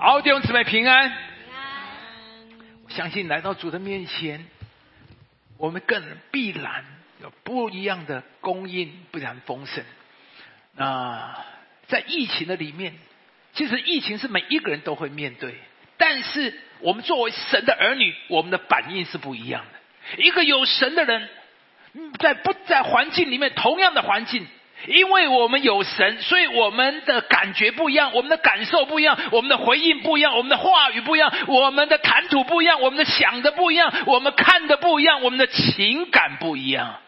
好，弟兄姊妹平安。平安，我相信来到主的面前，我们更必然有不一样的供应，不然丰盛。那在疫情的里面，其实疫情是每一个人都会面对，但是我们作为神的儿女，我们的反应是不一样的。一个有神的人，嗯在不在环境里面同样的环境。因为我们有神，所以我们的感觉不一样，我们的感受不一样，我们的回应不一样，我们的话语不一样，我们的谈吐不一样，我们的想的不一样，我们看的不一样，我们的情感不一样，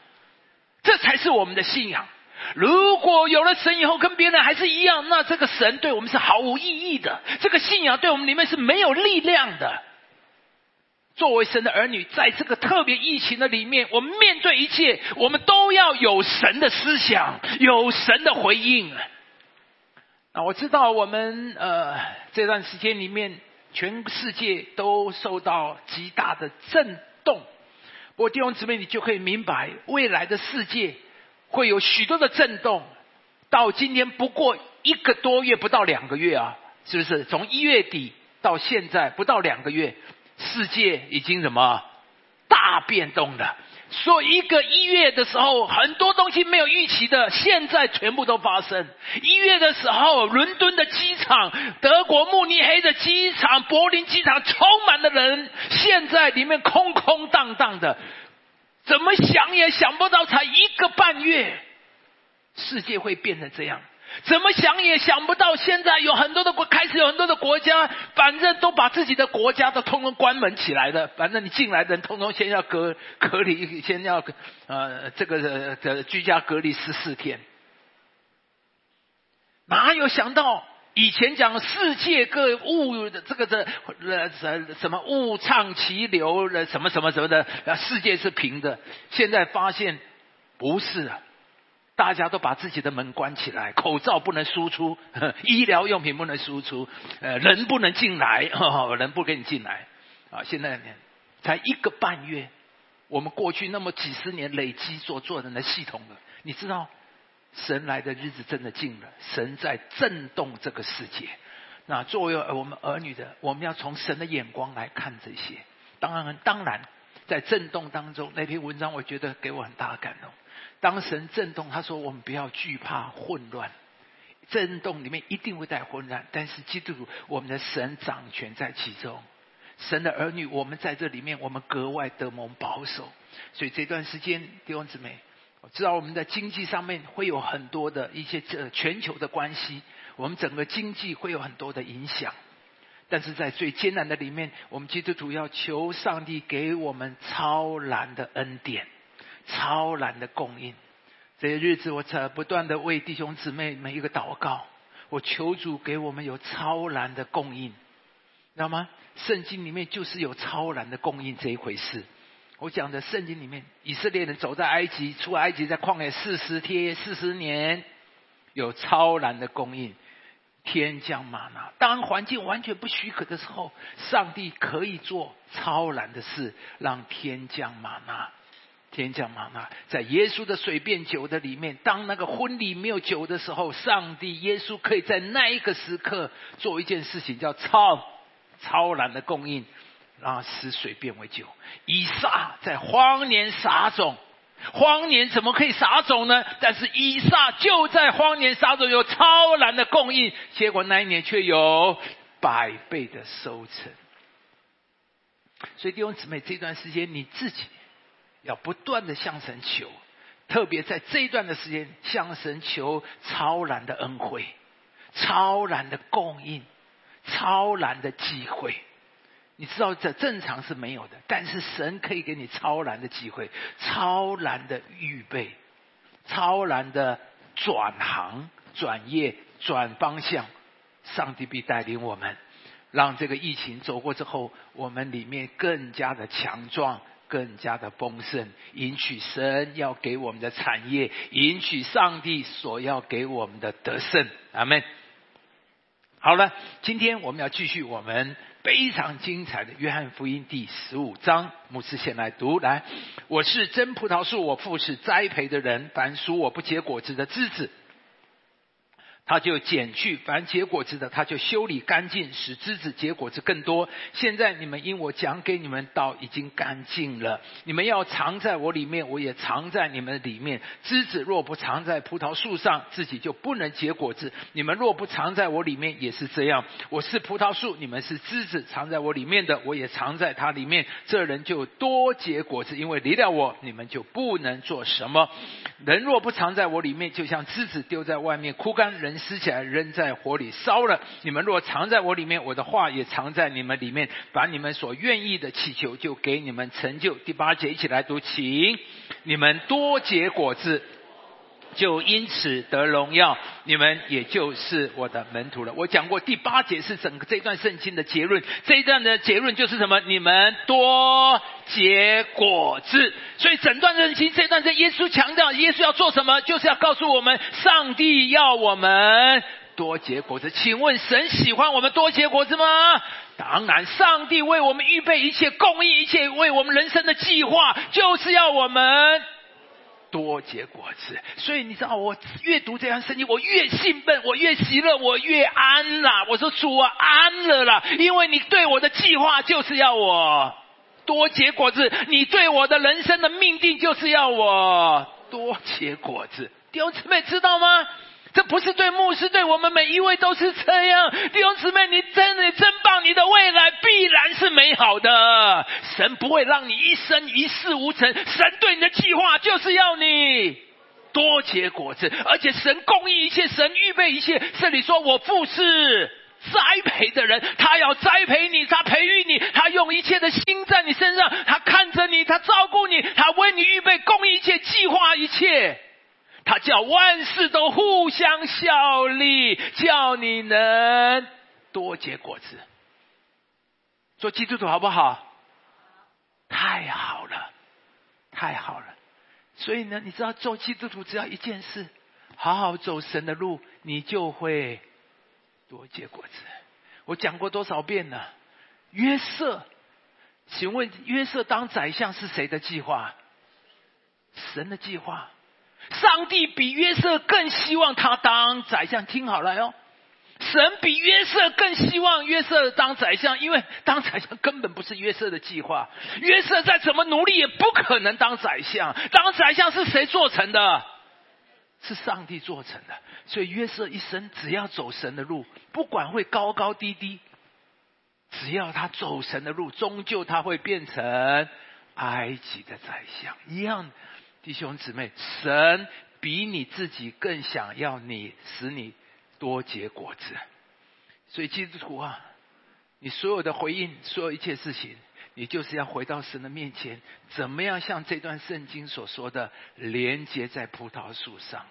这才是我们的信仰。如果有了神以后跟别人还是一样，那这个神对我们是毫无意义的，这个信仰对我们里面是没有力量的。作为神的儿女，在这个特别疫情的里面，我们面对一切，我们都要有神的思想，有神的回应。那我知道，我们呃这段时间里面，全世界都受到极大的震动。不过弟兄姊妹，你就可以明白，未来的世界会有许多的震动。到今天不过一个多月，不到两个月啊，是不是？从一月底到现在不到两个月。世界已经什么大变动了？说一个一月的时候，很多东西没有预期的，现在全部都发生。一月的时候，伦敦的机场、德国慕尼黑的机场、柏林机场充满了人，现在里面空空荡荡的，怎么想也想不到，才一个半月，世界会变成这样。怎么想也想不到，现在有很多的国开始有很多的国家，反正都把自己的国家都通通关门起来了。反正你进来的人，通通先要隔隔离，先要呃这个的居家隔离十四天。哪有想到以前讲世界各物的这个的呃什什么物畅其流了什么什么什么的，世界是平的。现在发现不是啊。大家都把自己的门关起来，口罩不能输出，医疗用品不能输出，呃，人不能进来，人不给你进来。啊，现在才一个半月，我们过去那么几十年累积所做的系统了，你知道，神来的日子真的近了，神在震动这个世界。那作为我们儿女的，我们要从神的眼光来看这些。当然，当然，在震动当中，那篇文章我觉得给我很大的感动。当神震动，他说：“我们不要惧怕混乱，震动里面一定会带混乱，但是基督徒我们的神掌权在其中，神的儿女，我们在这里面，我们格外得蒙保守。所以这段时间，弟兄姊妹，我知道我们的经济上面会有很多的一些这全球的关系，我们整个经济会有很多的影响，但是在最艰难的里面，我们基督徒要求上帝给我们超然的恩典。”超然的供应，这些日子我在不断的为弟兄姊妹每一个祷告，我求主给我们有超然的供应，知道吗？圣经里面就是有超然的供应这一回事。我讲的圣经里面，以色列人走在埃及，出埃及在旷野四十天、四十年，有超然的供应，天降玛纳。当环境完全不许可的时候，上帝可以做超然的事，让天降玛纳。天降玛纳，在耶稣的水变酒的里面，当那个婚礼没有酒的时候，上帝耶稣可以在那一个时刻做一件事情，叫超超然的供应，让使水变为酒。以撒在荒年撒种，荒年怎么可以撒种呢？但是以撒就在荒年撒种，有超然的供应，结果那一年却有百倍的收成。所以弟兄姊妹，这段时间你自己。要不断的向神求，特别在这一段的时间，向神求超然的恩惠、超然的供应、超然的机会。你知道这正常是没有的，但是神可以给你超然的机会、超然的预备、超然的转行、转业、转方向。上帝必带领我们，让这个疫情走过之后，我们里面更加的强壮。更加的丰盛，迎娶神要给我们的产业，迎娶上帝所要给我们的得胜。阿门。好了，今天我们要继续我们非常精彩的约翰福音第十五章。牧师先来读来，我是真葡萄树，我父是栽培的人。凡属我不结果子的枝子，他就剪去凡结果子的，他就修理干净，使枝子结果子更多。现在你们因我讲给你们道已经干净了，你们要藏在我里面，我也藏在你们里面。枝子若不藏在葡萄树上，自己就不能结果子。你们若不藏在我里面，也是这样。我是葡萄树，你们是枝子，藏在我里面的，我也藏在它里面。这人就多结果子，因为离了我，你们就不能做什么。人若不藏在我里面，就像枝子丢在外面枯干，人。撕起来扔在火里烧了。你们若藏在我里面，我的话也藏在你们里面，把你们所愿意的祈求，就给你们成就。第八节一起来读，请你们多结果子，就因此得荣耀。你们也就是我的门徒了。我讲过，第八节是整个这段圣经的结论。这一段的结论就是什么？你们多结果子。所以整段圣经这段在耶稣强调，耶稣要做什么？就是要告诉我们，上帝要我们多结果子。请问，神喜欢我们多结果子吗？当然，上帝为我们预备一切，供应一切，为我们人生的计划，就是要我们。多结果子，所以你知道，我越读这样圣经，我越兴奋，我越喜乐，我越安啦。我说主啊，安了啦，因为你对我的计划就是要我多结果子，你对我的人生的命定就是要我多结果子。弟兄姊妹知道吗？这不是对牧师，对我们每一位都是这样。弟兄姊妹，你真的真棒，你的未来必然是美好的。神不会让你一生一事无成，神对你的计划就是要你多结果子，而且神供应一切，神预备一切。这里说我父是栽培的人，他要栽培你，他培育你，他用一切的心在你身上，他看着你，他照顾你，他为你预备供应一切，计划一切。他叫万事都互相效力，叫你能多结果子。做基督徒好不好？太好了，太好了。所以呢，你知道做基督徒只要一件事，好好走神的路，你就会多结果子。我讲过多少遍了？约瑟，请问约瑟当宰相是谁的计划？神的计划。上帝比约瑟更希望他当宰相，听好了哟。神比约瑟更希望约瑟当宰相，因为当宰相根本不是约瑟的计划。约瑟再怎么努力，也不可能当宰相。当宰相是谁做成的？是上帝做成的。所以约瑟一生只要走神的路，不管会高高低低，只要他走神的路，终究他会变成埃及的宰相一样。弟兄姊妹，神比你自己更想要你，使你多结果子。所以基督徒啊，你所有的回应，所有一切事情，你就是要回到神的面前，怎么样像这段圣经所说的，连接在葡萄树上。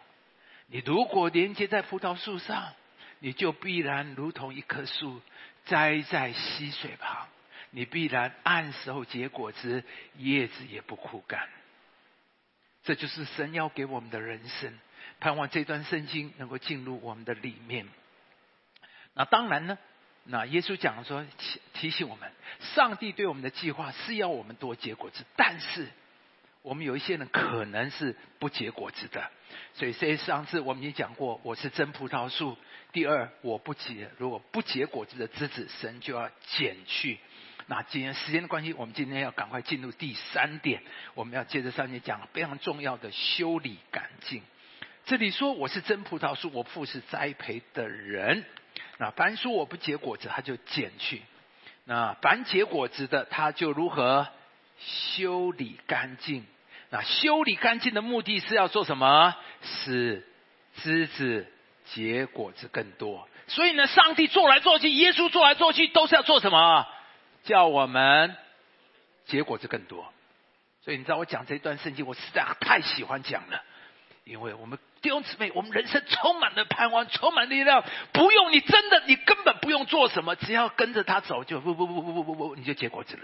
你如果连接在葡萄树上，你就必然如同一棵树栽在溪水旁，你必然按时候结果子，叶子也不枯干。这就是神要给我们的人生，盼望这段圣经能够进入我们的里面。那当然呢，那耶稣讲说提醒我们，上帝对我们的计划是要我们多结果子，但是我们有一些人可能是不结果子的。所以这上次我们也讲过，我是真葡萄树。第二，我不结，如果不结果子的枝子，神就要剪去。那今天时间的关系，我们今天要赶快进入第三点。我们要接着上面讲非常重要的修理干净。这里说我是真葡萄树，我父是栽培的人。那凡说我不结果子，他就剪去；那凡结果子的，他就如何修理干净？那修理干净的目的是要做什么？使枝子结果子更多。所以呢，上帝做来做去，耶稣做来做去，都是要做什么？叫我们结果子更多，所以你知道我讲这一段圣经，我实在太喜欢讲了，因为我们弟兄姊妹，我们人生充满了盼望，充满力量，不用你真的，你根本不用做什么，只要跟着他走，就不不不不不不不，你就结果子了。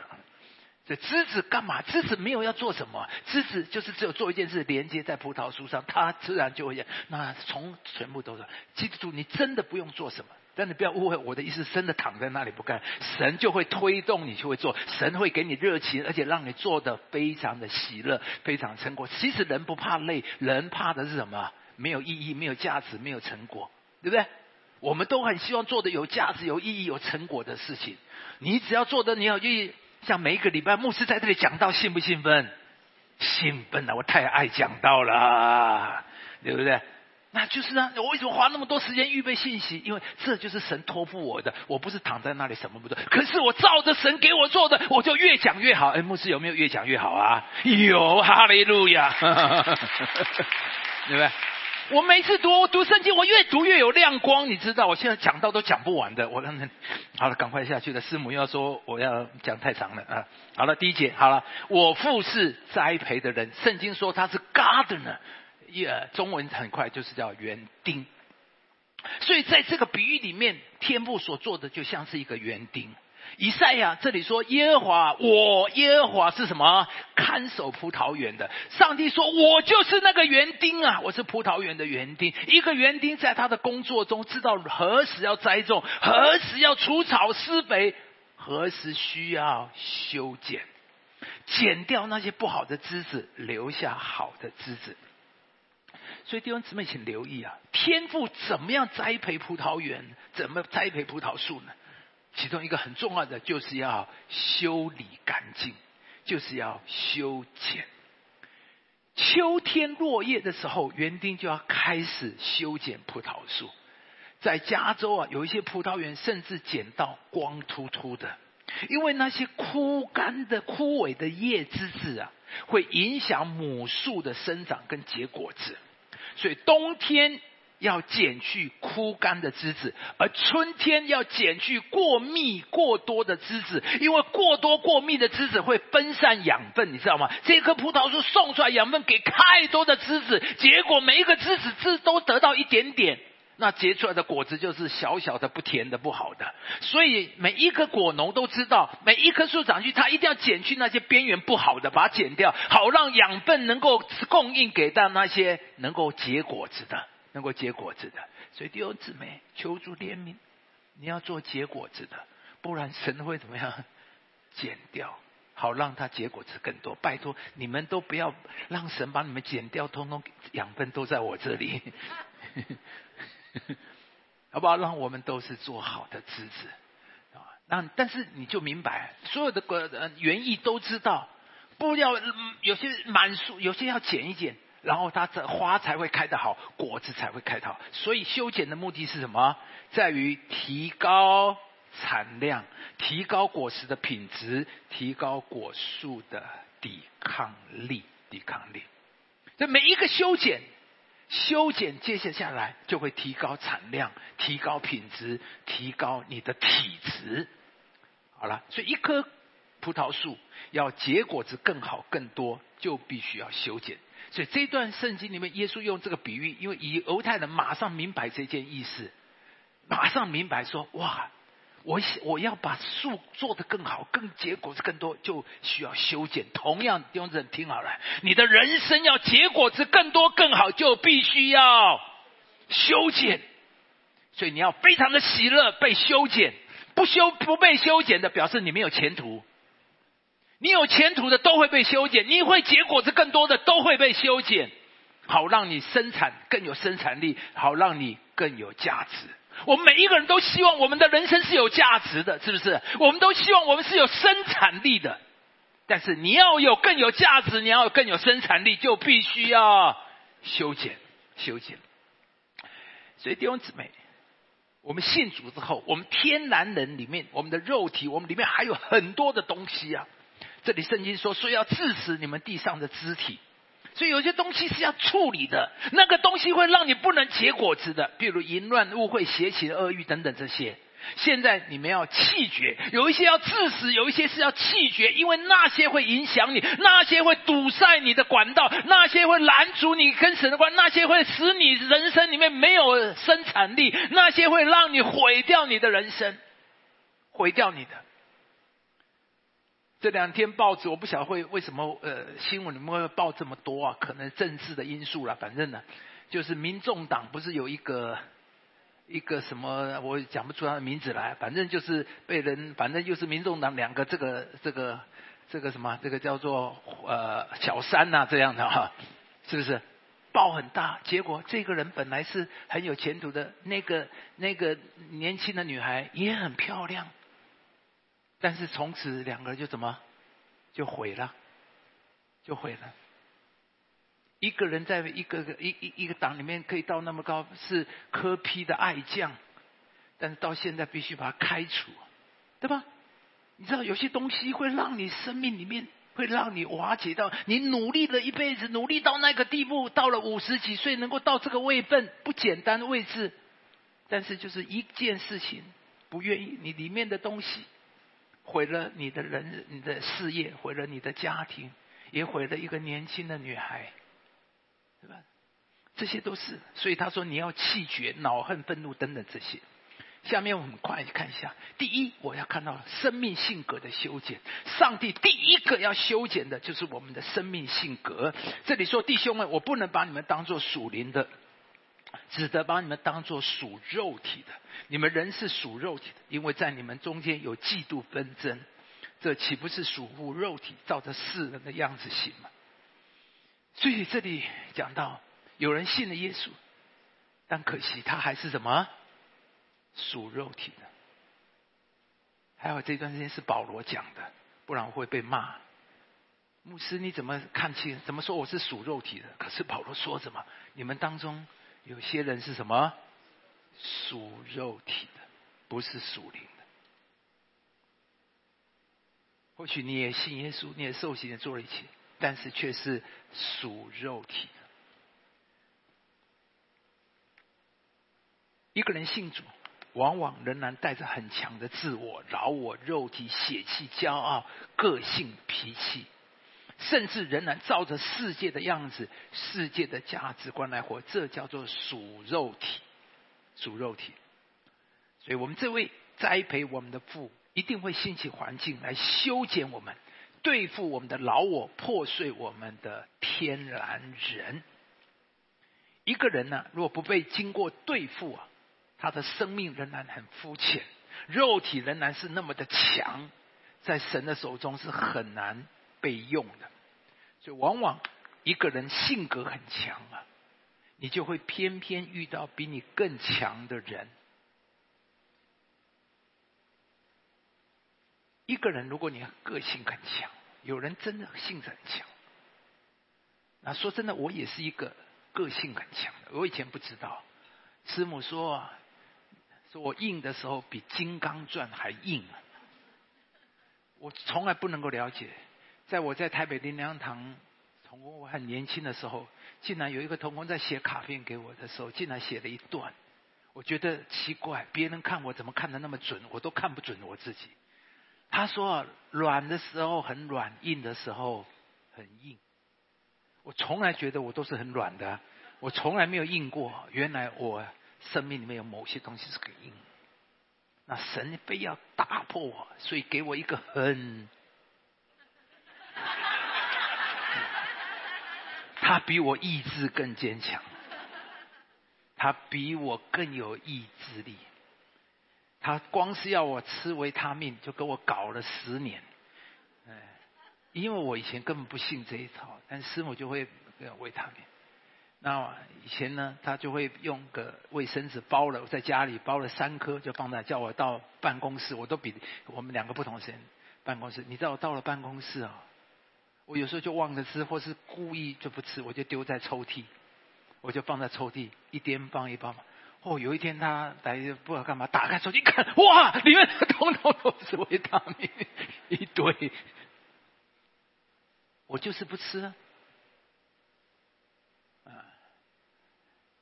这枝子干嘛？枝子没有要做什么，枝子就是只有做一件事，连接在葡萄树上，它自然就会。那从全部都是，记住，你真的不用做什么。但你不要误会我的意思，真的躺在那里不干，神就会推动你就会做，神会给你热情，而且让你做的非常的喜乐，非常成果。其实人不怕累，人怕的是什么？没有意义，没有价值，没有成果。对不对？我们都很希望做的有价值、有意义、有成果的事情。你只要做的你有意，像每一个礼拜牧师在这里讲到，兴不兴奋？兴奋啊！我太爱讲道了，对不对？那就是啊，我为什么花那么多时间预备信息？因为这就是神托付我的，我不是躺在那里什么不做。可是我照着神给我做的，我就越讲越好。哎，牧师有没有越讲越好啊？有，哈利路亚，对不对？我每次读读圣经，我越读越有亮光，你知道？我现在讲到都讲不完的。我让人好了，赶快下去了。师母又要说我要讲太长了啊。好了，第一节好了，我父是栽培的人。圣经说他是 gardener。耶中文很快就是叫园丁，所以在这个比喻里面，天父所做的就像是一个园丁。以赛亚这里说耶和华，我耶和华是什么？看守葡萄园的。上帝说，我就是那个园丁啊，我是葡萄园的园丁。一个园丁在他的工作中，知道何时要栽种，何时要除草施肥，何时需要修剪，剪掉那些不好的枝子，留下好的枝子。所以弟兄姊妹，请留意啊！天赋怎么样栽培葡萄园？怎么栽培葡萄树呢？其中一个很重要的，就是要修理干净，就是要修剪。秋天落叶的时候，园丁就要开始修剪葡萄树。在加州啊，有一些葡萄园甚至剪到光秃秃的，因为那些枯干的、枯萎的叶枝子啊，会影响母树的生长跟结果子。所以冬天要剪去枯干的枝子，而春天要剪去过密过多的枝子，因为过多过密的枝子会分散养分，你知道吗？这棵葡萄树送出来养分给太多的枝子，结果每一个枝子枝都得到一点点。那结出来的果子就是小小的、不甜的、不好的，所以每一个果农都知道，每一棵树长去，他一定要剪去那些边缘不好的，把它剪掉，好让养分能够供应给到那些能够结果子的、能够结果子的。所以弟兄姊妹，求助怜悯，你要做结果子的，不然神会怎么样？剪掉，好让它结果子更多。拜托，你们都不要让神把你们剪掉，通通养分都在我这里。好不好？让我们都是做好的枝子啊！那但是你就明白，所有的呃园艺都知道，不要有些满树，有些要剪一剪，然后它的花才会开得好，果子才会开得好。所以修剪的目的是什么？在于提高产量，提高果实的品质，提高果树的抵抗力，抵抗力。这每一个修剪。修剪接下下来就会提高产量、提高品质、提高你的体质。好了，所以一棵葡萄树要结果子更好、更多，就必须要修剪。所以这段圣经里面，耶稣用这个比喻，因为以犹太人马上明白这件意思，马上明白说：哇！我我要把树做得更好，更结果子更多，就需要修剪。同样，弟兄姊妹听好了，你的人生要结果子更多更好，就必须要修剪。所以你要非常的喜乐被修剪，不修不被修剪的，表示你没有前途。你有前途的都会被修剪，你会结果子更多的都会被修剪，好让你生产更有生产力，好让你更有价值。我们每一个人都希望我们的人生是有价值的，是不是？我们都希望我们是有生产力的。但是你要有更有价值，你要有更有生产力，就必须要修剪、修剪。所以弟兄姊妹，我们信主之后，我们天然人里面，我们的肉体，我们里面还有很多的东西啊。这里圣经说，说要致死你们地上的肢体。所以有些东西是要处理的，那个东西会让你不能结果子的，比如淫乱、误会、邪情、恶欲等等这些。现在你们要弃绝，有一些要致死，有一些是要弃绝，因为那些会影响你，那些会堵塞你的管道，那些会拦阻你跟神的关，那些会使你人生里面没有生产力，那些会让你毁掉你的人生，毁掉你的。这两天报纸我不晓得会为什么呃新闻里面会报这么多啊？可能政治的因素了。反正呢，就是民众党不是有一个一个什么，我讲不出他的名字来。反正就是被人，反正就是民众党两个这个这个这个什么，这个叫做呃小三呐这样的哈，是不是？报很大，结果这个人本来是很有前途的，那个那个年轻的女孩也很漂亮，但是从此两个人就怎么就毁了，就毁了。一个人在一个个一一一个党里面可以到那么高，是科批的爱将，但是到现在必须把他开除，对吧？你知道有些东西会让你生命里面。会让你瓦解到你努力了一辈子，努力到那个地步，到了五十几岁能够到这个位分，不简单的位置。但是就是一件事情，不愿意你里面的东西，毁了你的人、你的事业，毁了你的家庭，也毁了一个年轻的女孩，对吧？这些都是，所以他说你要气绝、恼恨、愤怒等等这些。下面我们快看一下。第一，我要看到生命性格的修剪。上帝第一个要修剪的就是我们的生命性格。这里说，弟兄们，我不能把你们当做属灵的，只得把你们当做属肉体的。你们人是属肉体的，因为在你们中间有嫉妒纷争，这岂不是属乎肉体，照着世人的样子行吗？所以这里讲到，有人信了耶稣，但可惜他还是什么？属肉体的，还有这段时间是保罗讲的，不然会被骂。牧师你怎么看清？怎么说我是属肉体的？可是保罗说什么？你们当中有些人是什么属肉体的，不是属灵的。或许你也信耶稣，你也受洗，也做了一切，但是却是属肉体的。一个人信主。往往仍然带着很强的自我、饶我、肉体、血气、骄傲、个性、脾气，甚至仍然照着世界的样子、世界的价值观来活，这叫做属肉体，属肉体。所以我们这位栽培我们的父，一定会兴起环境来修剪我们，对付我们的老我，破碎我们的天然人。一个人呢，如果不被经过对付啊。他的生命仍然很肤浅，肉体仍然是那么的强，在神的手中是很难被用的。所以，往往一个人性格很强啊，你就会偏偏遇到比你更强的人。一个人，如果你个性很强，有人真的性子很强。那说真的，我也是一个个性很强的。我以前不知道，师母说。说我硬的时候比《金刚钻》还硬啊，我从来不能够了解。在我在台北林良堂，从我很年轻的时候，竟然有一个同工在写卡片给我的时候，竟然写了一段，我觉得奇怪，别人看我怎么看的那么准，我都看不准我自己。他说软的时候很软，硬的时候很硬。我从来觉得我都是很软的，我从来没有硬过。原来我。生命里面有某些东西是很硬，那神非要打破我，所以给我一个很，他比我意志更坚强，他比我更有意志力，他光是要我吃维他命，就给我搞了十年，哎，因为我以前根本不信这一套，但师母就会维他命。那以前呢，他就会用个卫生纸包了，在家里包了三颗，就放在叫我到办公室，我都比我们两个不同时间办公室。你知道我到了办公室啊，我有时候就忘了吃，或是故意就不吃，我就丢在抽屉，我就放在抽屉一边放一包嘛。哦，有一天他来不知道干嘛，打开手机看，哇，里面通通都是维他命一堆，我就是不吃啊。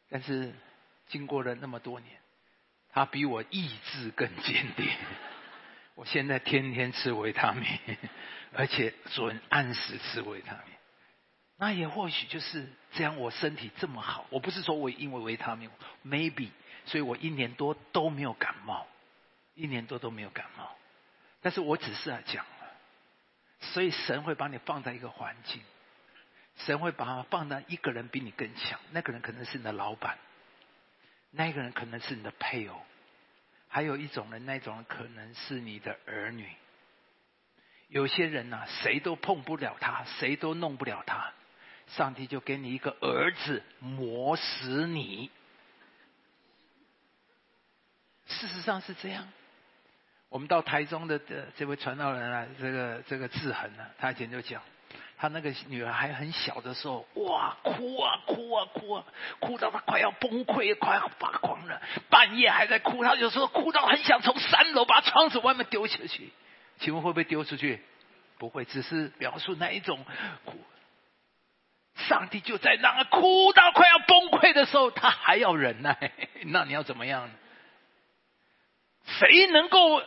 但是经过了那么多年，他比我意志更坚定。我现在天天吃维他命，而且准按时吃维他命。那也或许就是这样，我身体这么好。我不是说我因为维他命，maybe，所以我一年多都没有感冒，一年多都没有感冒。但是我只是在讲了，所以神会把你放在一个环境。神会把它放在一个人比你更强，那个人可能是你的老板，那个人可能是你的配偶，还有一种人，那种人可能是你的儿女。有些人呐，谁都碰不了他，谁都弄不了他。上帝就给你一个儿子磨死你。事实上是这样。我们到台中的的这位传道人啊，这个这个志恒呢，他以前就讲。他那个女儿还很小的时候，哇，哭啊哭啊哭啊，哭到他快要崩溃，快要发狂了。半夜还在哭，他有时候哭到很想从三楼把窗子外面丢下去。请问会不会丢出去？不会，只是描述那一种哭。上帝就在让他哭到快要崩溃的时候，他还要忍耐。那你要怎么样？谁能够？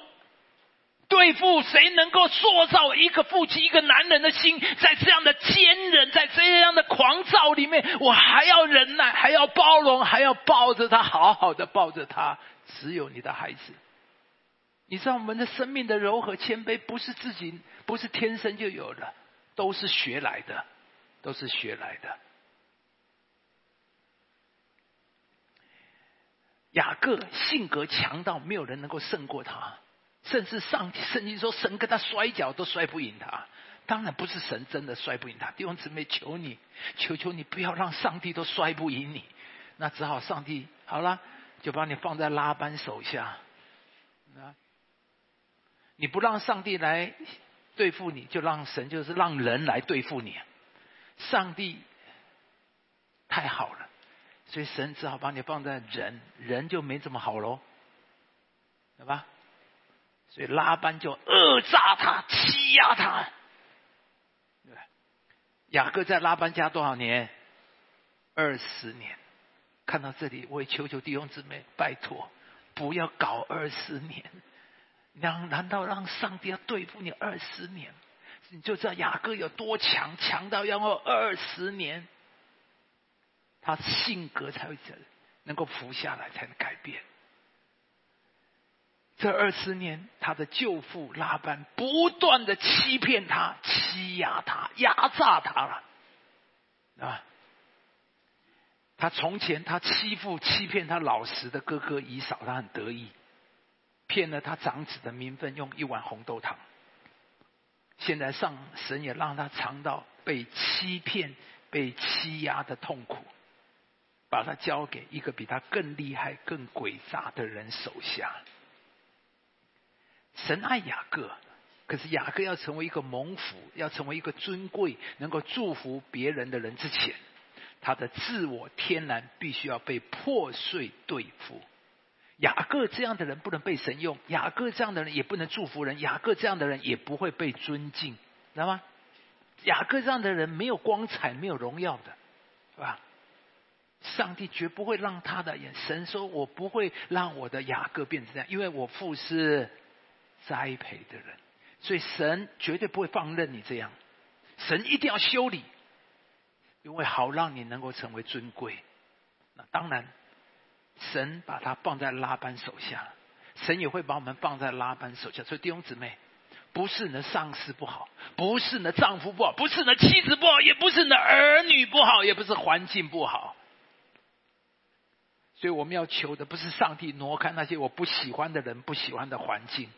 对付谁能够塑造一个父亲、一个男人的心，在这样的坚忍，在这样的狂躁里面，我还要忍耐，还要包容，还要抱着他，好好的抱着他。只有你的孩子，你知道我们的生命的柔和谦卑，不是自己，不是天生就有的，都是学来的，都是学来的。雅各性格强到没有人能够胜过他。甚至上圣经说神跟他摔跤都摔不赢他，当然不是神真的摔不赢他。弟兄姊妹，求你，求求你不要让上帝都摔不赢你。那只好上帝好了，就把你放在拉班手下。啊，你不让上帝来对付你，就让神就是让人来对付你。上帝太好了，所以神只好把你放在人，人就没这么好喽，对吧？所以拉班就恶诈他，欺压他。对，雅各在拉班家多少年？二十年。看到这里，我也求求弟兄姊妹，拜托，不要搞二十年。难难道让上帝要对付你二十年？你就知道雅各有多强，强到要二十年，他性格才会能够服下来，才能改变。这二十年，他的舅父拉班不断的欺骗他、欺压他、压榨他了，啊！他从前他欺负、欺骗他老实的哥哥姨嫂，他很得意，骗了他长子的名分，用一碗红豆汤。现在上神也让他尝到被欺骗、被欺压的痛苦，把他交给一个比他更厉害、更诡诈的人手下。神爱雅各，可是雅各要成为一个蒙福，要成为一个尊贵、能够祝福别人的人之前，他的自我天然必须要被破碎对付。雅各这样的人不能被神用，雅各这样的人也不能祝福人，雅各这样的人也不会被尊敬，知道吗？雅各这样的人没有光彩，没有荣耀的，是吧？上帝绝不会让他的眼神说：“我不会让我的雅各变成这样，因为我父是。”栽培的人，所以神绝对不会放任你这样，神一定要修理，因为好让你能够成为尊贵。那当然，神把他放在拉班手下，神也会把我们放在拉班手下。所以弟兄姊妹，不是你的上司不好，不是你的丈夫不好，不是你的妻子不好，也不是你的儿女不好，也不是环境不好。所以我们要求的不是上帝挪开那些我不喜欢的人、不喜欢的环境。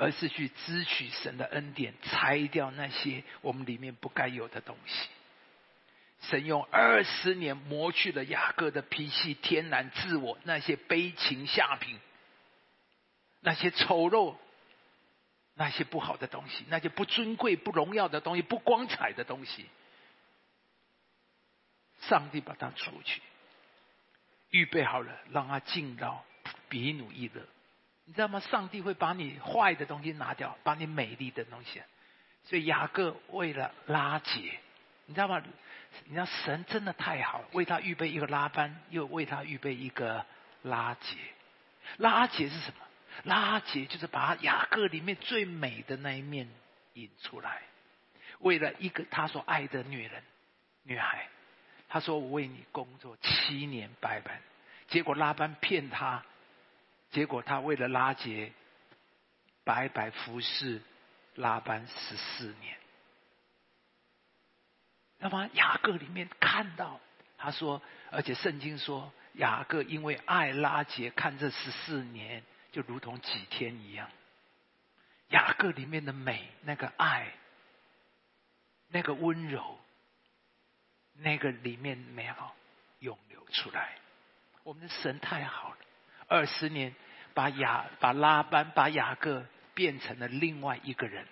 而是去支取神的恩典，拆掉那些我们里面不该有的东西。神用二十年磨去了雅各的脾气、天然自我，那些悲情下品，那些丑陋，那些不好的东西，那些不尊贵、不荣耀的东西、不光彩的东西，上帝把它除去，预备好了，让他进到比努伊乐。你知道吗？上帝会把你坏的东西拿掉，把你美丽的东西。所以雅各为了拉结，你知道吗？你知道神真的太好了，为他预备一个拉班，又为他预备一个拉结。拉结是什么？拉结就是把雅各里面最美的那一面引出来。为了一个他所爱的女人、女孩，他说：“我为你工作七年白班。”结果拉班骗他。结果他为了拉结，白白服侍拉班十四年。那么雅各里面看到，他说，而且圣经说，雅各因为爱拉结，看这十四年就如同几天一样。雅各里面的美，那个爱，那个温柔，那个里面美好涌流出来。我们的神太好了，二十年把雅把拉班把雅各变成了另外一个人。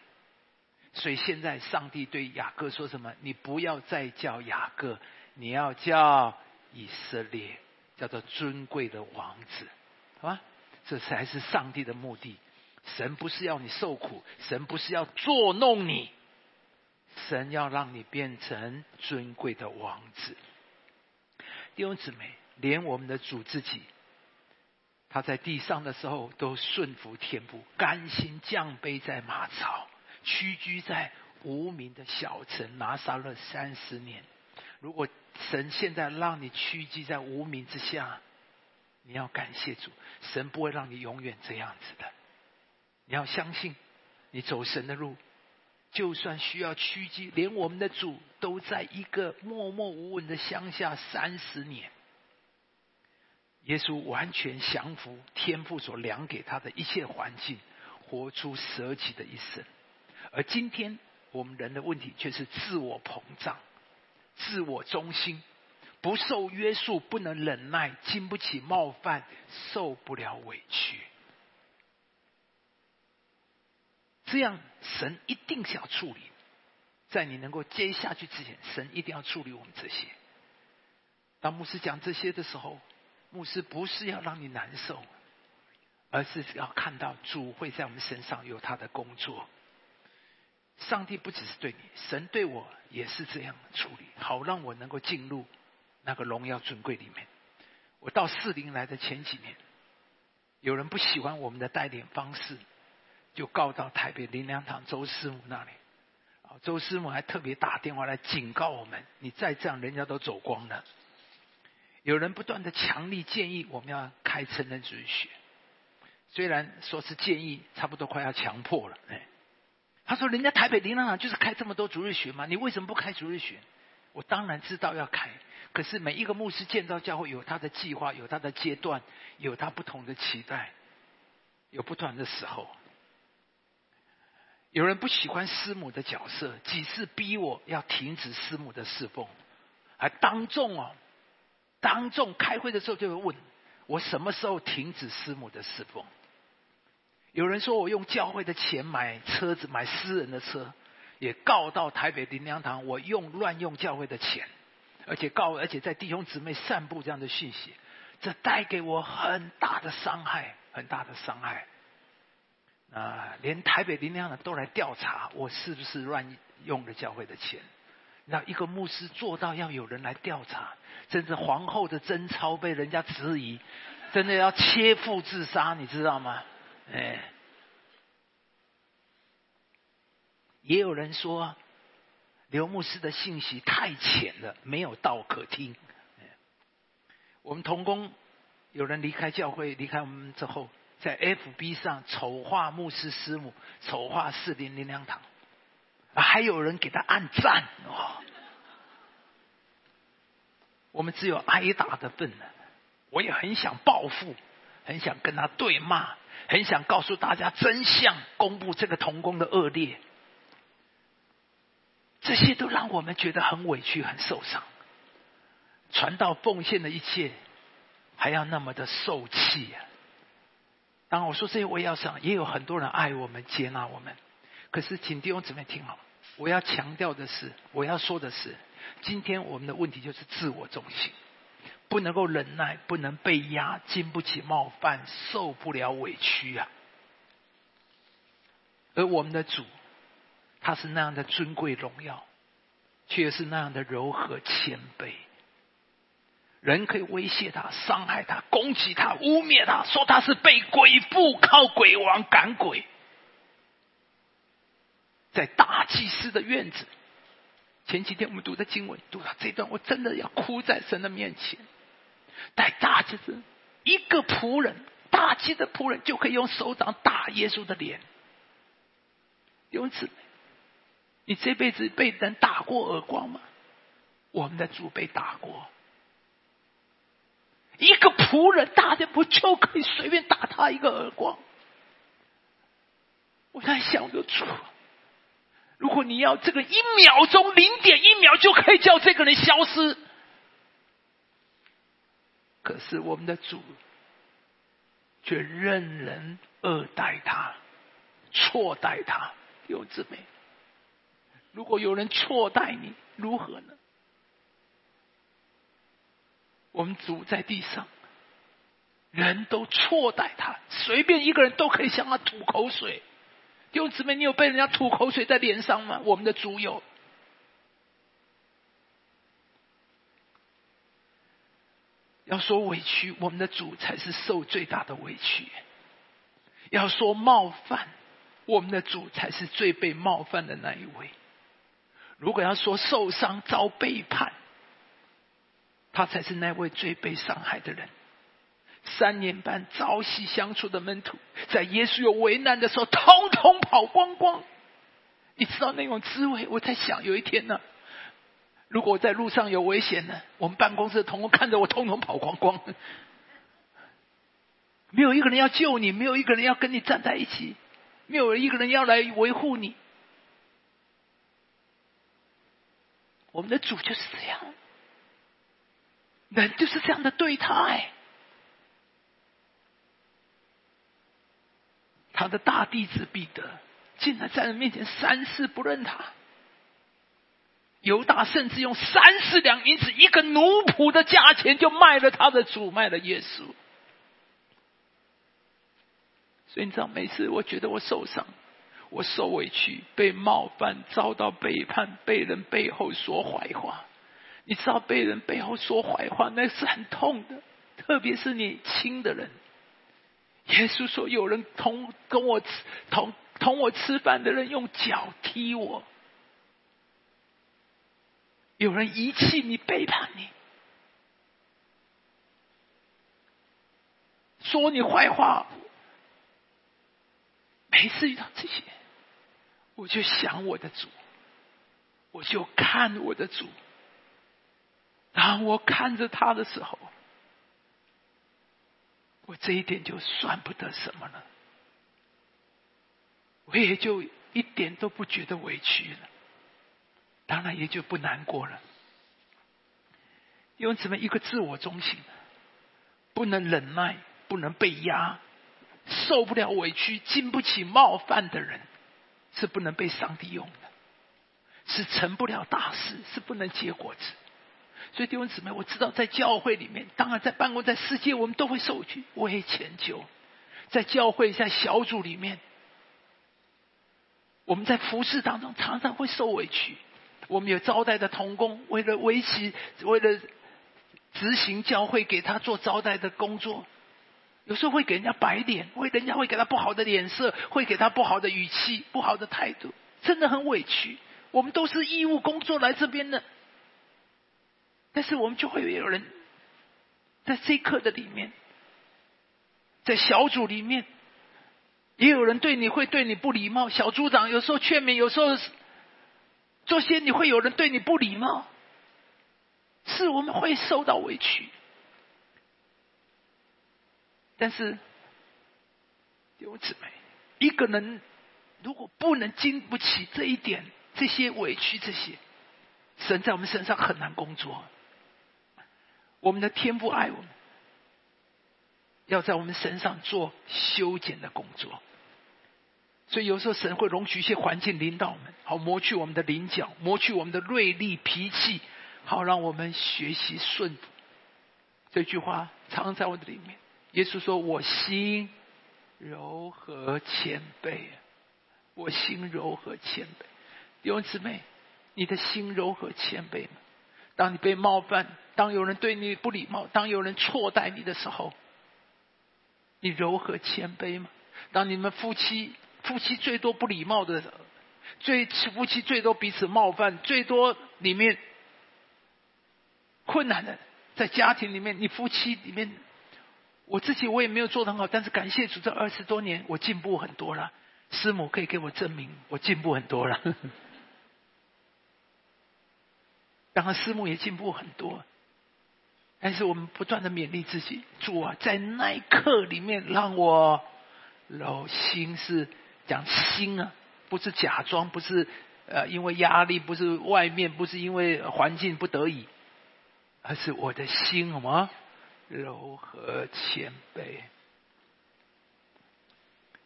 所以现在上帝对雅各说什么？你不要再叫雅各，你要叫以色列，叫做尊贵的王子，好吧？这才是上帝的目的。神不是要你受苦，神不是要捉弄你，神要让你变成尊贵的王子。弟兄姊妹，连我们的主自己，他在地上的时候都顺服天父，甘心降卑在马槽。屈居在无名的小城拿撒勒三十年。如果神现在让你屈居在无名之下，你要感谢主，神不会让你永远这样子的。你要相信，你走神的路，就算需要屈居，连我们的主都在一个默默无闻的乡下三十年。耶稣完全降服天父所量给他的一切环境，活出舍己的一生。而今天我们人的问题却是自我膨胀、自我中心，不受约束，不能忍耐，经不起冒犯，受不了委屈。这样，神一定是要处理，在你能够接下去之前，神一定要处理我们这些。当牧师讲这些的时候，牧师不是要让你难受，而是要看到主会在我们身上有他的工作。上帝不只是对你，神对我也是这样处理，好让我能够进入那个荣耀尊贵里面。我到四零来的前几年，有人不喜欢我们的带领方式，就告到台北林良堂周师母那里。啊，周师母还特别打电话来警告我们：你再这样，人家都走光了。有人不断的强力建议我们要开成人主义学，虽然说是建议，差不多快要强迫了，哎。他说：“人家台北林良堂就是开这么多逐日学嘛，你为什么不开逐日学？”我当然知道要开，可是每一个牧师建造教会有他的计划，有他的阶段，有他不同的期待，有不同的时候。有人不喜欢师母的角色，几次逼我要停止师母的侍奉，还当众哦，当众开会的时候就会问我什么时候停止师母的侍奉。有人说我用教会的钱买车子，买私人的车，也告到台北林良堂，我用乱用教会的钱，而且告，而且在弟兄姊妹散布这样的讯息，这带给我很大的伤害，很大的伤害。啊，连台北林良堂都来调查我是不是乱用了教会的钱。那一个牧师做到要有人来调查，甚至皇后的贞操被人家质疑，真的要切腹自杀，你知道吗？哎，也有人说刘牧师的信息太浅了，没有道可听。我们同工有人离开教会，离开我们之后，在 FB 上丑化牧师师母，丑化四零零两堂，还有人给他按赞哦。我们只有挨打的份了，我也很想报复，很想跟他对骂。很想告诉大家真相，公布这个童工的恶劣，这些都让我们觉得很委屈、很受伤。传道奉献的一切，还要那么的受气啊！当我说这些，我也要想，也有很多人爱我们、接纳我们。可是，请弟兄姊妹听好，我要强调的是，我要说的是，今天我们的问题就是自我中心。不能够忍耐，不能被压，经不起冒犯，受不了委屈啊！而我们的主，他是那样的尊贵荣耀，却是那样的柔和谦卑。人可以威胁他、伤害他、攻击他、污蔑他，说他是被鬼附，靠鬼王赶鬼。在大祭司的院子，前几天我们读的经文，读到这段，我真的要哭在神的面前。带大祭司，一个仆人，大祭的仆人就可以用手掌打耶稣的脸。因此，你这辈子被人打过耳光吗？我们的主被打过。一个仆人，大家不就可以随便打他一个耳光？我在想着主，如果你要这个一秒钟零点一秒就可以叫这个人消失，可是我们的主却任人恶待他，错待他，有姊妹。如果有人错待你，如何呢？我们主在地上，人都错待他，随便一个人都可以向他吐口水。弟兄姊妹，你有被人家吐口水在脸上吗？我们的主有。要说委屈，我们的主才是受最大的委屈；要说冒犯，我们的主才是最被冒犯的那一位。如果要说受伤、遭背叛，他才是那位最被伤害的人。三年半朝夕相处的门徒，在耶稣有为难的时候，通通跑光光。你知道那种滋味？我在想，有一天呢，如果我在路上有危险呢，我们办公室的同工看着我，通通跑光光。没有一个人要救你，没有一个人要跟你站在一起，没有一个人要来维护你。我们的主就是这样，人就是这样的对待。他的大弟子彼得竟然在人面前三次不认他，犹大甚至用三十两银子一个奴仆的价钱就卖了他的主，卖了耶稣。所以你知道，每次我觉得我受伤，我受委屈，被冒犯，遭到背叛，被人背后说坏话，你知道，被人背后说坏话那是很痛的，特别是你亲的人。耶稣说：“有人同跟我吃同同我吃饭的人用脚踢我，有人遗弃你、背叛你，说你坏话。每次遇到这些，我就想我的主，我就看我的主。当我看着他的时候。”我这一点就算不得什么了，我也就一点都不觉得委屈了，当然也就不难过了。因为怎么一个自我中心，不能忍耐，不能被压，受不了委屈，经不起冒犯的人，是不能被上帝用的，是成不了大事，是不能结果子。所以弟兄姊妹，我知道在教会里面，当然在办公在世界，我们都会受屈，我也迁就。在教会在小组里面，我们在服侍当中常常会受委屈。我们有招待的童工，为了维持，为了执行教会给他做招待的工作，有时候会给人家白脸，会人家会给他不好的脸色，会给他不好的语气、不好的态度，真的很委屈。我们都是义务工作来这边的。但是我们就会有人，在这一刻的里面，在小组里面，也有人对你会对你不礼貌。小组长有时候劝勉，有时候做些你会有人对你不礼貌，是我们会受到委屈。但是，有姊妹，一个人如果不能经不起这一点，这些委屈，这些神在我们身上很难工作。我们的天父爱我们，要在我们身上做修剪的工作。所以有时候神会容许一些环境领导们，好磨去我们的棱角，磨去我们的锐利脾气，好让我们学习顺服。这句话藏在我的里面。耶稣说：“我心柔和谦卑，我心柔和谦卑。”弟兄姊妹，你的心柔和谦卑吗？当你被冒犯，当有人对你不礼貌，当有人错待你的时候，你柔和谦卑吗？当你们夫妻夫妻最多不礼貌的，最夫妻最多彼此冒犯，最多里面困难的，在家庭里面，你夫妻里面，我自己我也没有做的很好，但是感谢主，这二十多年我进步很多了。师母可以给我证明，我进步很多了。当 然，师母也进步很多，但是我们不断的勉励自己，主啊，在那一刻里面让我柔心是讲心啊，不是假装，不是呃因为压力，不是外面，不是因为环境不得已，而是我的心什么柔和谦卑。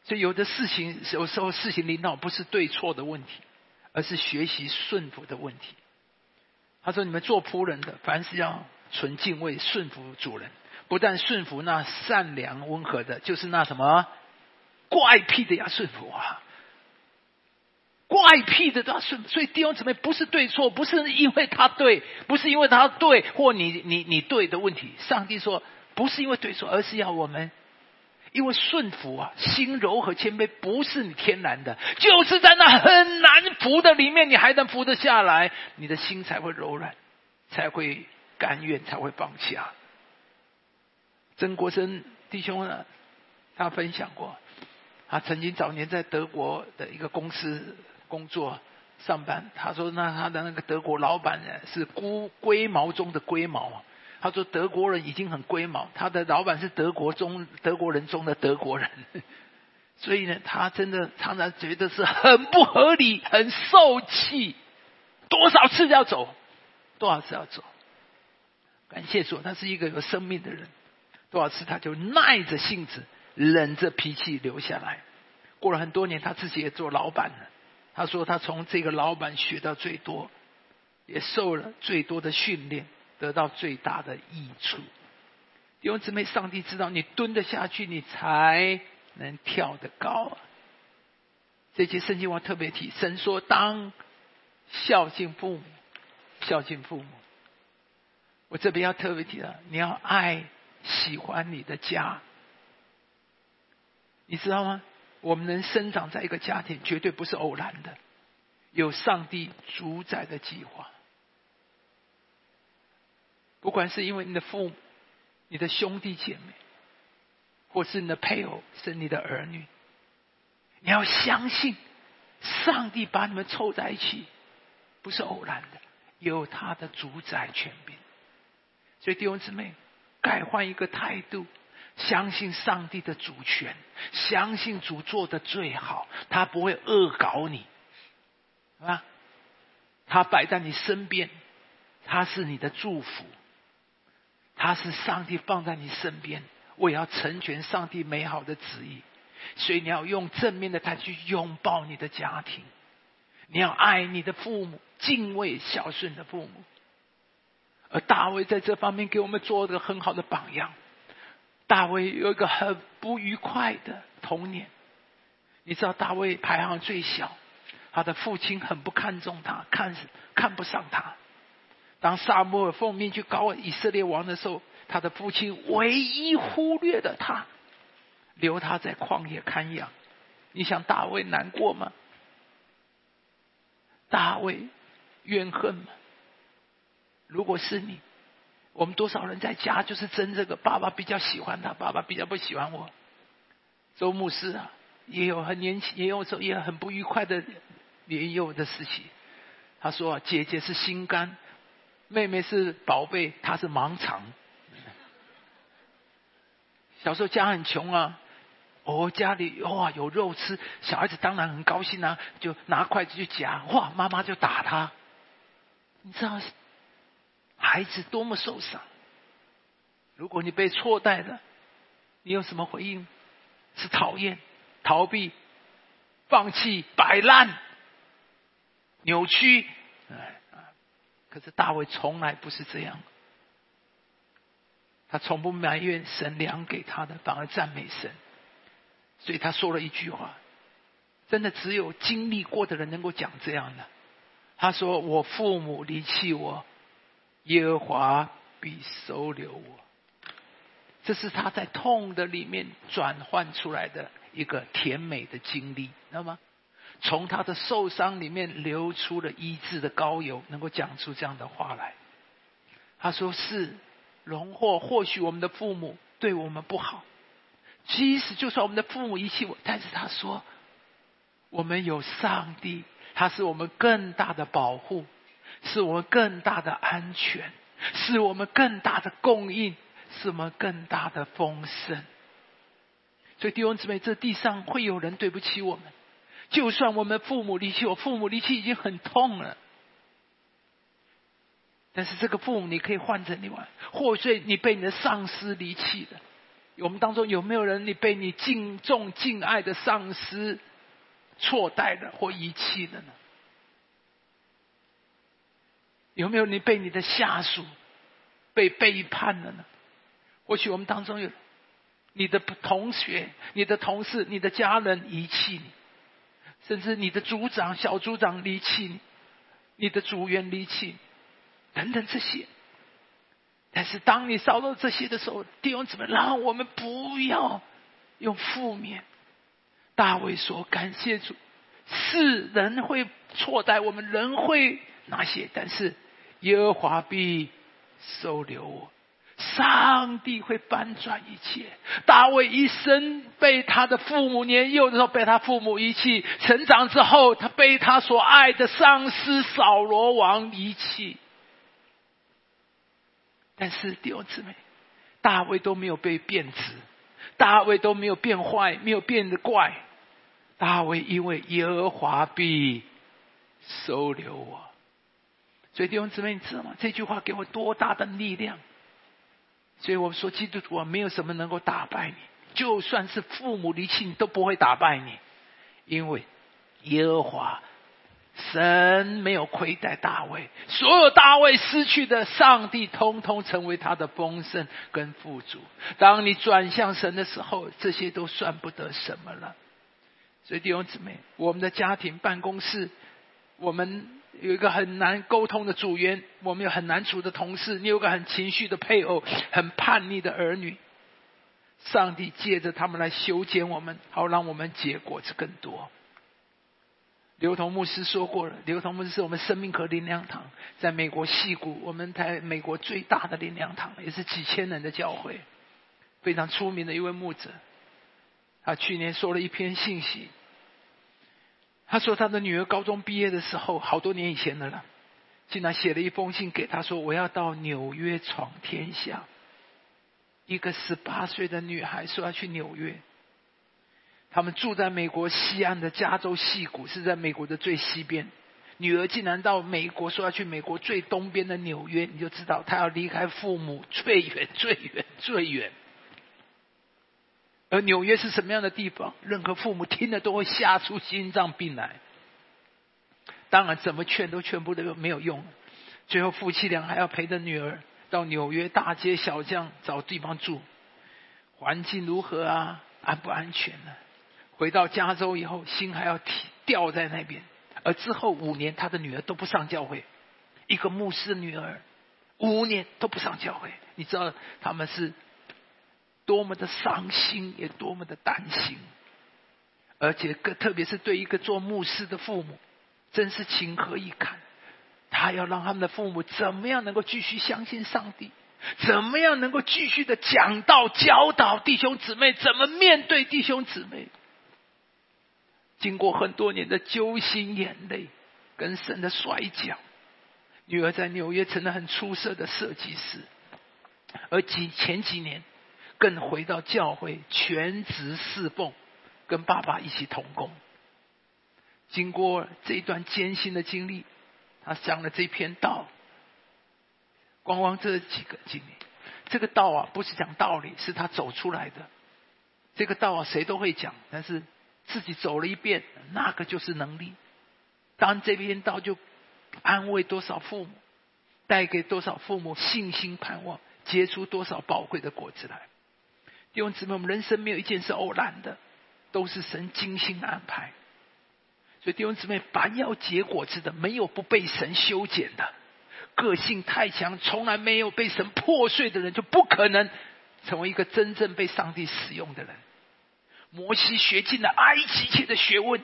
所以有的事情，有时候事情领导不是对错的问题，而是学习顺服的问题。他说：“你们做仆人的，凡是要存敬畏、顺服主人，不但顺服那善良温和的，就是那什么怪癖的要顺服啊！怪癖的都要顺。所以弟兄姊妹，不是对错，不是因为他对，不是因为他对或你你你对的问题。上帝说，不是因为对错，而是要我们。”因为顺服啊，心柔和谦卑不是你天然的，就是在那很难服的里面，你还能服得下来，你的心才会柔软，才会甘愿，才会放下。曾国生弟兄呢，他分享过，他曾经早年在德国的一个公司工作上班，他说那他的那个德国老板呢是龟龟毛中的龟毛。他说：“德国人已经很龟毛，他的老板是德国中德国人中的德国人，所以呢，他真的常常觉得是很不合理、很受气。多少次要走，多少次要走。感谢主，他是一个有生命的人。多少次他就耐着性子、忍着脾气留下来。过了很多年，他自己也做老板了。他说，他从这个老板学到最多，也受了最多的训练。”得到最大的益处，弟兄姊妹，上帝知道你蹲得下去，你才能跳得高啊！这节圣经我特别提，神说：“当孝敬父母，孝敬父母。”我这边要特别提了，你要爱、喜欢你的家，你知道吗？我们能生长在一个家庭，绝对不是偶然的，有上帝主宰的计划。不管是因为你的父母、你的兄弟姐妹，或是你的配偶，是你的儿女，你要相信，上帝把你们凑在一起，不是偶然的，有他的主宰权柄。所以弟兄姊妹，改换一个态度，相信上帝的主权，相信主做的最好，他不会恶搞你，啊，他摆在你身边，他是你的祝福。他是上帝放在你身边，我也要成全上帝美好的旨意，所以你要用正面的态去拥抱你的家庭，你要爱你的父母，敬畏孝顺的父母。而大卫在这方面给我们做了个很好的榜样。大卫有一个很不愉快的童年，你知道大卫排行最小，他的父亲很不看重他，看看不上他。当萨摩尔奉命去搞以色列王的时候，他的父亲唯一忽略的他，留他在旷野看羊。你想大卫难过吗？大卫怨恨吗？如果是你，我们多少人在家就是争这个？爸爸比较喜欢他，爸爸比较不喜欢我。周牧师啊，也有很年轻，也有时候也很不愉快的年幼的时期。他说：“姐姐是心肝。”妹妹是宝贝，她是盲肠。小时候家很穷啊，哦，家里哇有肉吃，小孩子当然很高兴啊，就拿筷子去夹，哇，妈妈就打他。你知道孩子多么受伤？如果你被错待了，你有什么回应？是讨厌、逃避、放弃、摆烂、扭曲？可是大卫从来不是这样，他从不埋怨神量给他的，反而赞美神。所以他说了一句话，真的只有经历过的人能够讲这样的。他说：“我父母离弃我，耶和华必收留我。”这是他在痛的里面转换出来的一个甜美的经历，知道吗？从他的受伤里面流出了医治的膏油，能够讲出这样的话来。他说：“是荣获，或许我们的父母对我们不好，即使就算我们的父母遗弃我，但是他说，我们有上帝，他是我们更大的保护，是我们更大的安全，是我们更大的供应，是我们更大的丰盛。所以弟兄姊妹，这地上会有人对不起我们。”就算我们父母离弃，我父母离弃已经很痛了。但是这个父母你可以换成你玩，或者你被你的上司离弃了。我们当中有没有人你被你敬重敬爱的上司错待了或遗弃了呢？有没有你被你的下属被背叛了呢？或许我们当中有你的同学、你的同事、你的家人遗弃你，甚至你的组长、小组长离弃你，你的组员离弃你。等等这些，但是当你烧到这些的时候，弟兄姊妹，让我们不要用负面。大卫说：“感谢主，是人会错待我们，人会那些，但是耶和华必收留我，上帝会翻转一切。”大卫一生被他的父母年幼的时候被他父母遗弃，成长之后，他被他所爱的上司扫罗王遗弃。但是弟兄姊妹，大卫都没有被变质，大卫都没有变坏，没有变得怪。大卫因为耶和华必收留我，所以弟兄姊妹，你知道吗？这句话给我多大的力量！所以我们说，基督徒啊，没有什么能够打败你，就算是父母离弃你，都不会打败你，因为耶和华。神没有亏待大卫，所有大卫失去的，上帝通通成为他的丰盛跟富足。当你转向神的时候，这些都算不得什么了。所以弟兄姊妹，我们的家庭办公室，我们有一个很难沟通的组员，我们有很难处的同事，你有个很情绪的配偶，很叛逆的儿女，上帝借着他们来修剪我们，好让我们结果子更多。刘同牧师说过了，刘同牧师是我们生命和灵粮堂，在美国戏谷，我们台美国最大的灵粮堂，也是几千人的教会，非常出名的一位牧者。他去年说了一篇信息，他说他的女儿高中毕业的时候，好多年以前的了，竟然写了一封信给他说：“我要到纽约闯天下。”一个十八岁的女孩说要去纽约。他们住在美国西岸的加州西谷，是在美国的最西边。女儿竟然到美国，说要去美国最东边的纽约，你就知道她要离开父母最远、最远、最远。而纽约是什么样的地方？任何父母听了都会吓出心脏病来。当然，怎么劝都劝不得，没有用。最后，夫妻俩还要陪着女儿到纽约大街小巷找地方住。环境如何啊？安不安全呢？回到加州以后，心还要吊在那边。而之后五年，他的女儿都不上教会，一个牧师的女儿，五年都不上教会。你知道他们是多么的伤心，也多么的担心。而且，更特别是对一个做牧师的父母，真是情何以堪。他要让他们的父母怎么样能够继续相信上帝？怎么样能够继续的讲道、教导弟兄姊妹？怎么面对弟兄姊妹？经过很多年的揪心眼泪，跟神的摔跤，女儿在纽约成了很出色的设计师，而几前几年更回到教会全职侍奉，跟爸爸一起同工。经过这一段艰辛的经历，他讲了这篇道。光光这几个经历，这个道啊，不是讲道理，是他走出来的。这个道啊，谁都会讲，但是。自己走了一遍，那个就是能力。当这篇道就安慰多少父母，带给多少父母信心盼望，结出多少宝贵的果子来。弟兄姊妹，我们人生没有一件是偶然的，都是神精心安排。所以弟兄姊妹，凡要结果子的，没有不被神修剪的。个性太强，从来没有被神破碎的人，就不可能成为一个真正被上帝使用的人。摩西学尽了埃及一切的学问，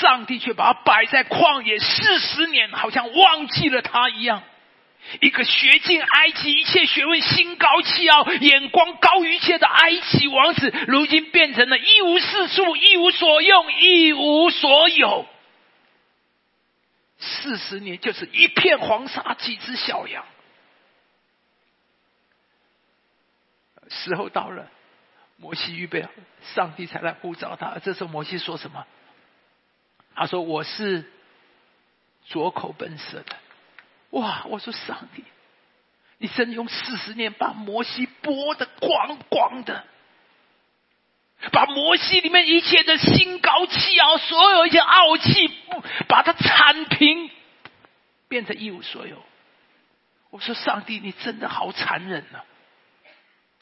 上帝却把他摆在旷野四十年，好像忘记了他一样。一个学尽埃及一切学问、心高气傲、眼光高于一切的埃及王子，如今变成了一无是处、一无所用、一无所有。四十年就是一片黄沙，几只小羊。时候到了。摩西预备，上帝才来呼召他。这时候摩西说什么？他说我是左口奔蛇的。哇！我说上帝，你真用四十年把摩西剥得光光的，把摩西里面一切的心高气傲，所有一些傲气，不把它铲平，变成一无所有。我说上帝，你真的好残忍啊！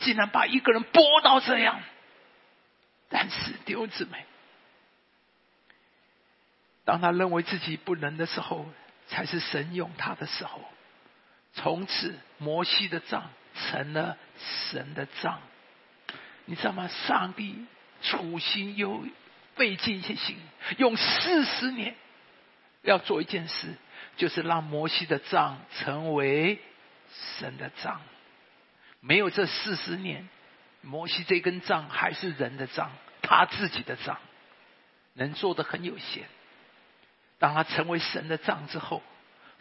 竟然把一个人剥到这样。但是弟兄姊妹，当他认为自己不能的时候。才是神用他的时候，从此摩西的杖成了神的杖。你知道吗？上帝处心又费尽些心，用四十年要做一件事，就是让摩西的杖成为神的杖。没有这四十年，摩西这根杖还是人的杖，他自己的杖，能做的很有限。当他成为神的杖之后，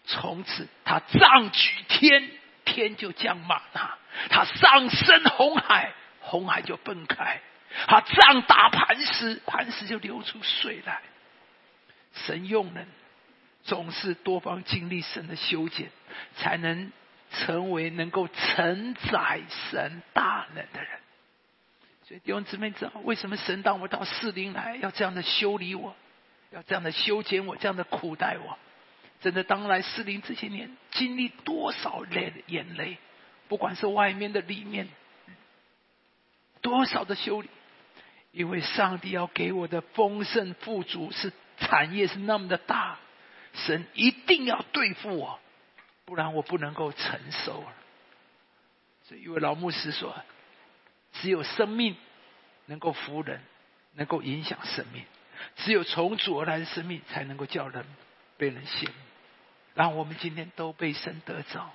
从此他杖举天，天就降马纳；他上升红海，红海就分开；他杖打磐石，磐石就流出水来。神用人总是多方经历神的修剪，才能成为能够承载神大能的人。所以弟兄姊妹知道，为什么神当我到四灵来，要这样的修理我？要这样的修剪我，这样的苦待我，真的当来适龄这些年，经历多少泪眼泪，不管是外面的里面，多少的修理，因为上帝要给我的丰盛富足是产业是那么的大，神一定要对付我，不然我不能够承受了。所以一位老牧师说，只有生命能够服人，能够影响生命。只有从主而来的生命，才能够叫人被人羡慕。让我们今天都被神得着，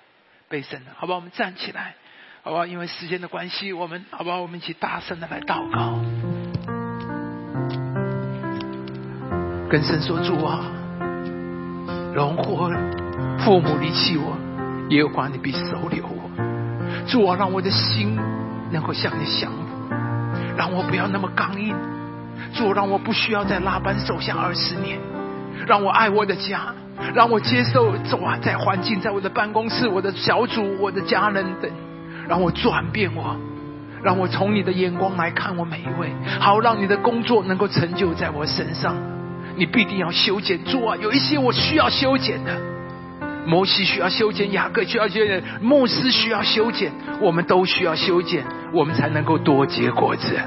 被神的，好吧？我们站起来，好吧？因为时间的关系，我们好吧？我们一起大声的来祷告，跟神说：主啊，荣获父母离弃我，也有关你必收留我。主啊，让我的心能够向你降服，让我不要那么刚硬。主让我不需要在拉班手下二十年，让我爱我的家，让我接受主啊，在环境，在我的办公室、我的小组、我的家人等，让我转变我，让我从你的眼光来看我每一位，好让你的工作能够成就在我身上。你必定要修剪主啊，有一些我需要修剪的，摩西需要修剪，雅各需要修剪，牧师需要修剪，我们都需要修剪，我们才能够多结果子。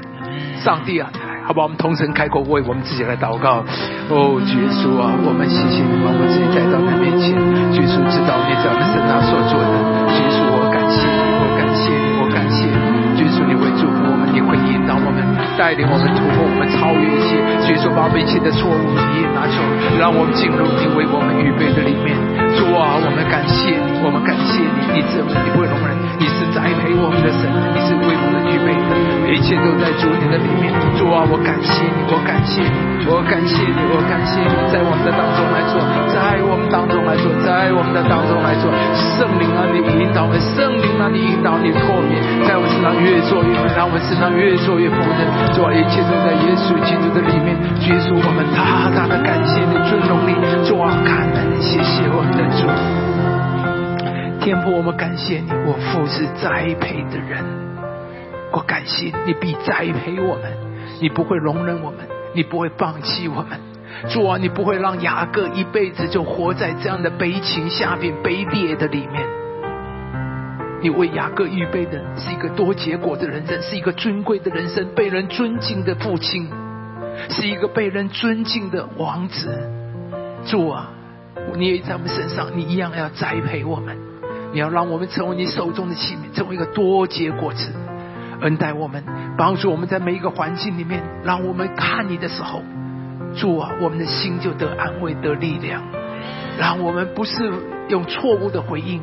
上帝啊！好吧，我们同声开口为我们自己来祷告。哦，主耶稣啊，我们谢谢你，把我们自己带到你面前。主耶稣知道你在我们身上所做的。主耶稣，我感谢你，我感谢你，我感谢你。耶稣，你为主，你会引导我们，带领我们突破我们，超越一切。主说，把一切的错误你也拿走，让我们进入你为我们预备的里面。主啊，我们感谢你，我们感谢你，你怎么你不会容忍？你是栽培我们的神，你是为我们预备的。一切都在主你的里面，主啊，我感谢你，我感谢你，我感谢你，我感谢你，在我们的当中来做，在我们当中来做，在我们的当中来做，圣灵啊，你引导，圣灵啊，你引导，你拓面，在我身上越做越美，让我们身上越做越丰盛。主啊，一切都在耶稣基督的里面，耶稣，我们大大的感谢你，尊荣你，主啊，感恩，谢谢我们的主，天父，我们感谢你，我父是栽培的人。我感谢你，必栽培我们，你不会容忍我们，你不会放弃我们。主啊，你不会让雅各一辈子就活在这样的悲情下边、卑劣的里面。你为雅各预备的是一个多结果的人生，是一个尊贵的人生，被人尊敬的父亲，是一个被人尊敬的王子。主啊，你也在我们身上，你一样要栽培我们，你要让我们成为你手中的器皿，成为一个多结果子。恩待我们，帮助我们在每一个环境里面，让我们看你的时候，主啊，我们的心就得安慰得力量。让我们不是用错误的回应，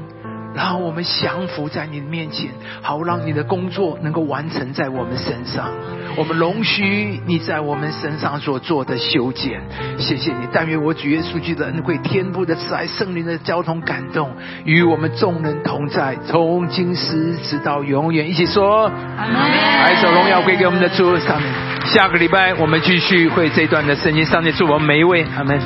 让我们降服在你的面前，好让你的工作能够完成在我们身上。我们容许你在我们身上所做的修剪，谢谢你。但愿我主耶稣基督的恩惠、天父的慈爱、圣灵的交通感动，与我们众人同在，从今时直到永远。一起说，来一首荣耀归给我们的主。上面，下个礼拜我们继续会这段的圣经。上面祝我们每一位，阿门。